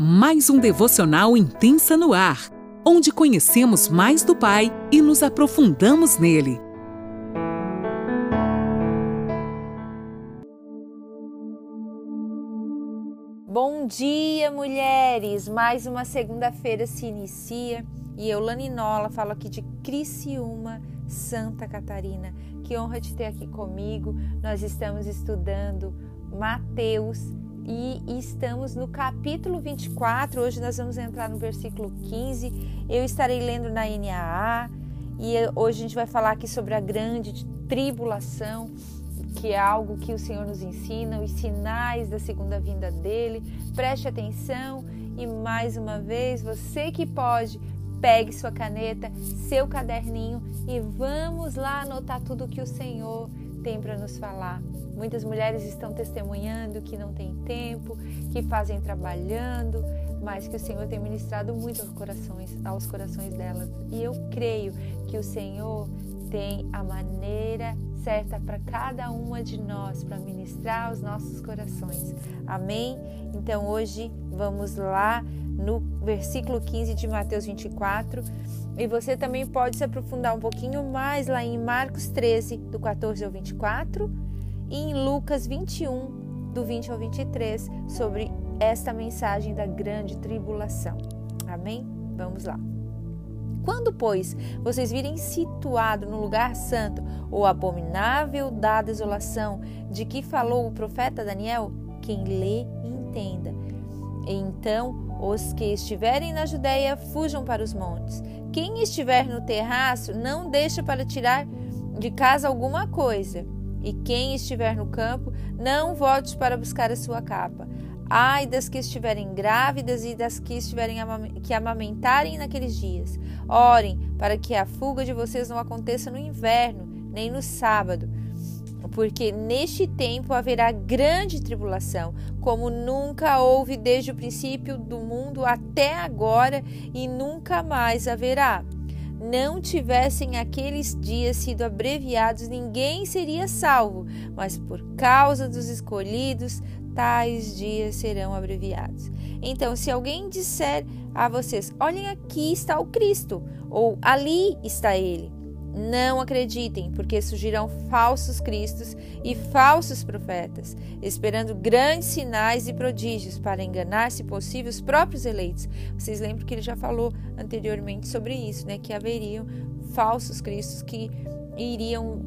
mais um devocional intensa no ar, onde conhecemos mais do Pai e nos aprofundamos nele. Bom dia, mulheres! Mais uma segunda-feira se inicia e eu, Laninola, falo aqui de Criciúma, Santa Catarina. Que honra te ter aqui comigo. Nós estamos estudando Mateus e estamos no capítulo 24. Hoje nós vamos entrar no versículo 15. Eu estarei lendo na NAA e hoje a gente vai falar aqui sobre a grande tribulação, que é algo que o Senhor nos ensina, os sinais da segunda vinda dele. Preste atenção e mais uma vez, você que pode, pegue sua caneta, seu caderninho e vamos lá anotar tudo que o Senhor tem para nos falar. Muitas mulheres estão testemunhando que não tem tempo, que fazem trabalhando, mas que o Senhor tem ministrado muito aos corações, aos corações delas. E eu creio que o Senhor tem a maneira certa para cada uma de nós para ministrar aos nossos corações. Amém? Então hoje vamos lá no versículo 15 de Mateus 24. E você também pode se aprofundar um pouquinho mais lá em Marcos 13, do 14 ao 24, e em Lucas 21, do 20 ao 23, sobre esta mensagem da grande tribulação. Amém? Vamos lá. Quando, pois, vocês virem situado no lugar santo o abominável da desolação de que falou o profeta Daniel, quem lê entenda. Então os que estiverem na Judéia fujam para os montes. Quem estiver no terraço, não deixa para tirar de casa alguma coisa. E quem estiver no campo, não volte para buscar a sua capa. Ai das que estiverem grávidas e das que estiverem que amamentarem naqueles dias. Orem para que a fuga de vocês não aconteça no inverno, nem no sábado porque neste tempo haverá grande tribulação, como nunca houve desde o princípio do mundo até agora e nunca mais haverá. Não tivessem aqueles dias sido abreviados, ninguém seria salvo, mas por causa dos escolhidos, tais dias serão abreviados. Então, se alguém disser a vocês: Olhem, aqui está o Cristo, ou ali está ele não acreditem, porque surgirão falsos cristos e falsos profetas, esperando grandes sinais e prodígios para enganar, se possível, os próprios eleitos. Vocês lembram que ele já falou anteriormente sobre isso, né? Que haveriam falsos cristos que iriam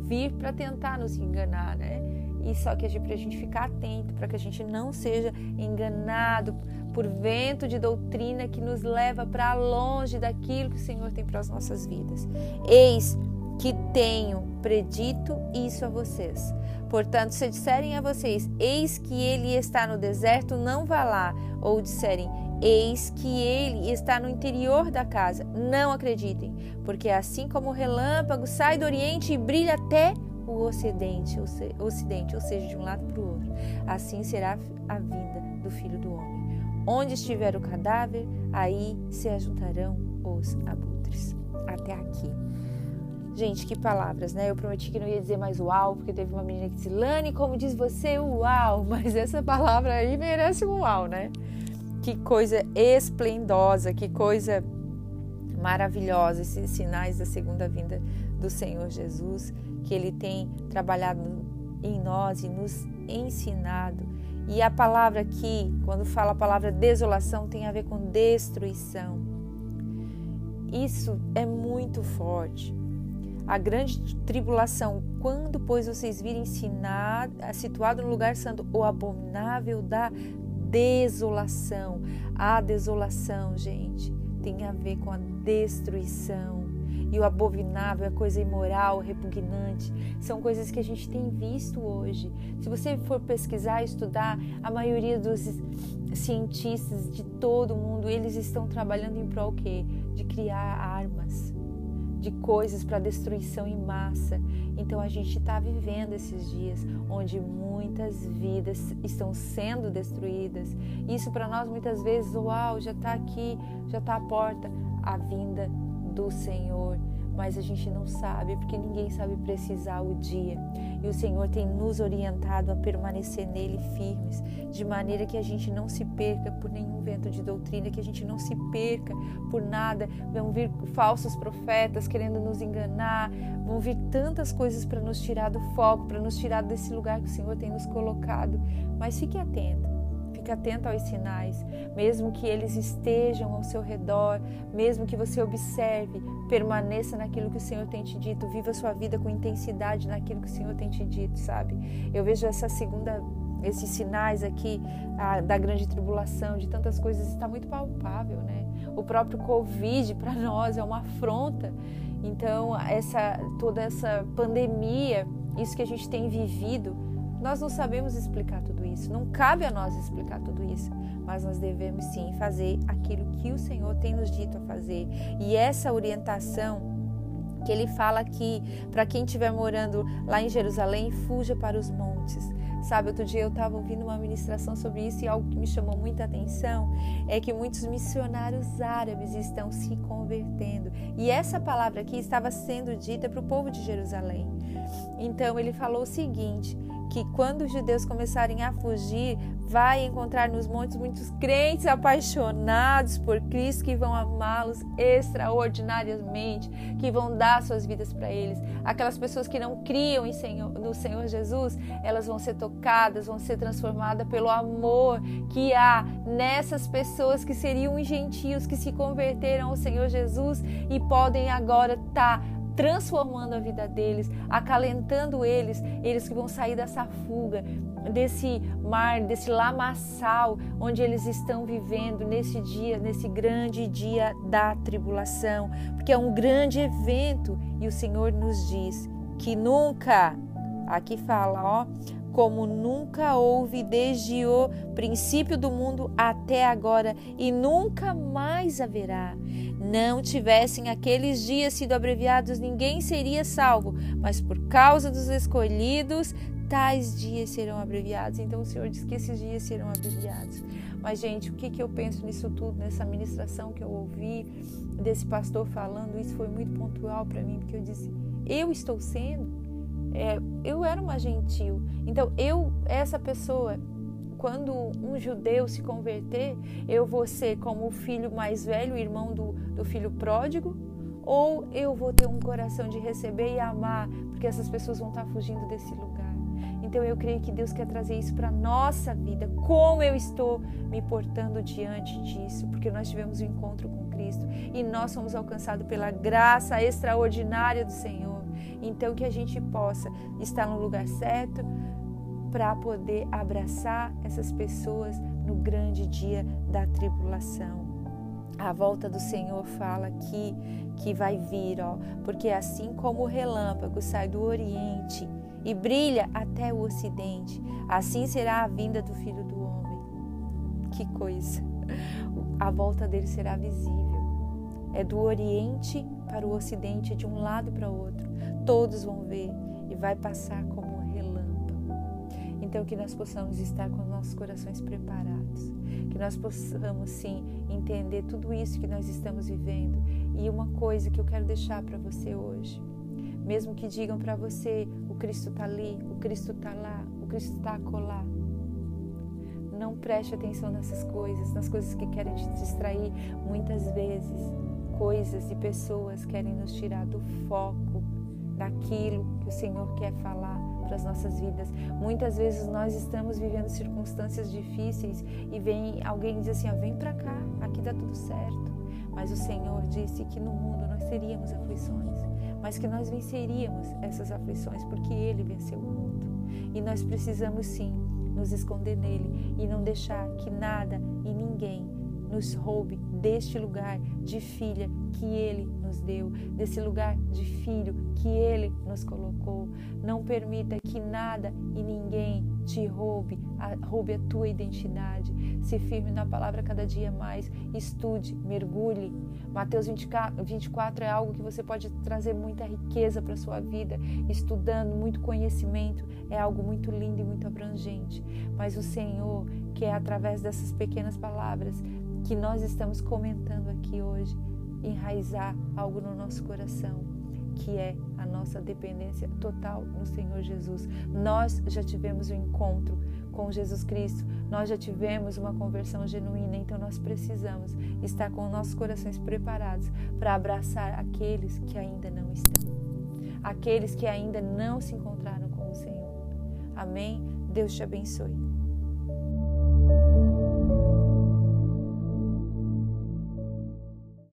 vir para tentar nos enganar, né? E só que para a gente ficar atento, para que a gente não seja enganado por vento de doutrina que nos leva para longe daquilo que o Senhor tem para as nossas vidas. Eis que tenho predito isso a vocês. Portanto, se disserem a vocês, eis que ele está no deserto, não vá lá, ou disserem, eis que ele está no interior da casa, não acreditem, porque assim como o relâmpago sai do oriente e brilha até o ocidente, ocidente, ou seja, de um lado para o outro. Assim será a vinda do Filho do Homem. Onde estiver o cadáver, aí se ajuntarão os abutres. Até aqui. Gente, que palavras, né? Eu prometi que não ia dizer mais uau, porque teve uma menina que disse, Lani, como diz você, uau, mas essa palavra aí merece um uau, né? Que coisa esplendosa, que coisa maravilhosa, esses sinais da segunda vinda do Senhor Jesus que Ele tem trabalhado em nós e nos ensinado. E a palavra aqui, quando fala a palavra desolação, tem a ver com destruição. Isso é muito forte. A grande tribulação, quando, pois, vocês virem ensinar, situado no lugar santo, o abominável da desolação. A desolação, gente, tem a ver com a destruição e o abominável, a coisa imoral, repugnante, são coisas que a gente tem visto hoje. Se você for pesquisar, estudar, a maioria dos cientistas de todo o mundo, eles estão trabalhando em prol quê? De criar armas, de coisas para destruição em massa. Então a gente está vivendo esses dias onde muitas vidas estão sendo destruídas. Isso para nós muitas vezes, uau, já está aqui, já está à porta a vinda do Senhor. mas a gente não sabe, porque ninguém sabe precisar o dia. E o Senhor tem nos orientado a permanecer nele firmes, de maneira que a gente não se perca por nenhum vento de doutrina, que a gente não se perca por nada. Vão vir falsos profetas querendo nos enganar, vão vir tantas coisas para nos tirar do foco, para nos tirar desse lugar que o Senhor tem nos colocado. Mas fique atento Fique atento aos sinais, mesmo que eles estejam ao seu redor, mesmo que você observe, permaneça naquilo que o Senhor tem te dito, viva a sua vida com intensidade naquilo que o Senhor tem te dito, sabe? Eu vejo essa segunda esses sinais aqui a, da grande tribulação, de tantas coisas, está muito palpável, né? O próprio Covid para nós é uma afronta. Então, essa toda essa pandemia, isso que a gente tem vivido, nós não sabemos explicar tudo isso, não cabe a nós explicar tudo isso, mas nós devemos sim fazer aquilo que o Senhor tem nos dito a fazer. E essa orientação que ele fala aqui, para quem estiver morando lá em Jerusalém, fuja para os montes. Sabe, outro dia eu estava ouvindo uma ministração sobre isso e algo que me chamou muita atenção é que muitos missionários árabes estão se convertendo. E essa palavra aqui estava sendo dita para o povo de Jerusalém. Então ele falou o seguinte: que quando os judeus começarem a fugir, vai encontrar nos montes muitos crentes apaixonados por Cristo que vão amá-los extraordinariamente, que vão dar suas vidas para eles. Aquelas pessoas que não criam Senhor, no Senhor Jesus, elas vão ser tocadas, vão ser transformadas pelo amor que há nessas pessoas que seriam gentios que se converteram ao Senhor Jesus e podem agora estar tá transformando a vida deles, acalentando eles, eles que vão sair dessa fuga, desse mar, desse lamaçal onde eles estão vivendo nesse dia, nesse grande dia da tribulação, porque é um grande evento e o Senhor nos diz que nunca, aqui fala, ó, como nunca houve desde o princípio do mundo até agora e nunca mais haverá. Não tivessem aqueles dias sido abreviados, ninguém seria salvo, mas por causa dos escolhidos, tais dias serão abreviados. Então o Senhor diz que esses dias serão abreviados. Mas, gente, o que, que eu penso nisso tudo, nessa ministração que eu ouvi desse pastor falando, isso foi muito pontual para mim, porque eu disse: eu estou sendo é, eu era uma gentil. Então, eu, essa pessoa, quando um judeu se converter, eu vou ser como o filho mais velho, irmão do, do filho pródigo, ou eu vou ter um coração de receber e amar, porque essas pessoas vão estar fugindo desse lugar. Então eu creio que Deus quer trazer isso para nossa vida. Como eu estou me portando diante disso? Porque nós tivemos um encontro com Cristo e nós somos alcançados pela graça extraordinária do Senhor. Então, que a gente possa estar no lugar certo para poder abraçar essas pessoas no grande dia da tribulação. A volta do Senhor fala aqui que vai vir, ó, porque assim como o relâmpago sai do oriente e brilha até o ocidente, assim será a vinda do Filho do Homem. Que coisa! A volta dele será visível. É do oriente para o ocidente, de um lado para o outro todos vão ver e vai passar como um relâmpago. Então, que nós possamos estar com nossos corações preparados, que nós possamos sim entender tudo isso que nós estamos vivendo. E uma coisa que eu quero deixar para você hoje, mesmo que digam para você: o Cristo está ali, o Cristo está lá, o Cristo está acolá. Não preste atenção nessas coisas, nas coisas que querem te distrair. Muitas vezes, coisas e pessoas querem nos tirar do foco daquilo que o Senhor quer falar para as nossas vidas. Muitas vezes nós estamos vivendo circunstâncias difíceis e vem alguém diz assim: ah, vem para cá, aqui dá tudo certo. Mas o Senhor disse que no mundo nós teríamos aflições, mas que nós venceríamos essas aflições porque Ele venceu o mundo. E nós precisamos sim nos esconder nele e não deixar que nada e ninguém nos roube deste lugar de filha que Ele nos deu, desse lugar de filho que Ele nos colocou. Não permita que nada e ninguém te roube, a, roube a tua identidade. Se firme na palavra cada dia mais, estude, mergulhe. Mateus 24, 24 é algo que você pode trazer muita riqueza para a sua vida, estudando, muito conhecimento, é algo muito lindo e muito abrangente. Mas o Senhor quer, através dessas pequenas palavras que nós estamos comentando aqui hoje, enraizar algo no nosso coração. que é a nossa dependência total no Senhor Jesus. Nós já tivemos um encontro com Jesus Cristo, nós já tivemos uma conversão genuína, então nós precisamos estar com nossos corações preparados para abraçar aqueles que ainda não estão, aqueles que ainda não se encontraram com o Senhor. Amém? Deus te abençoe.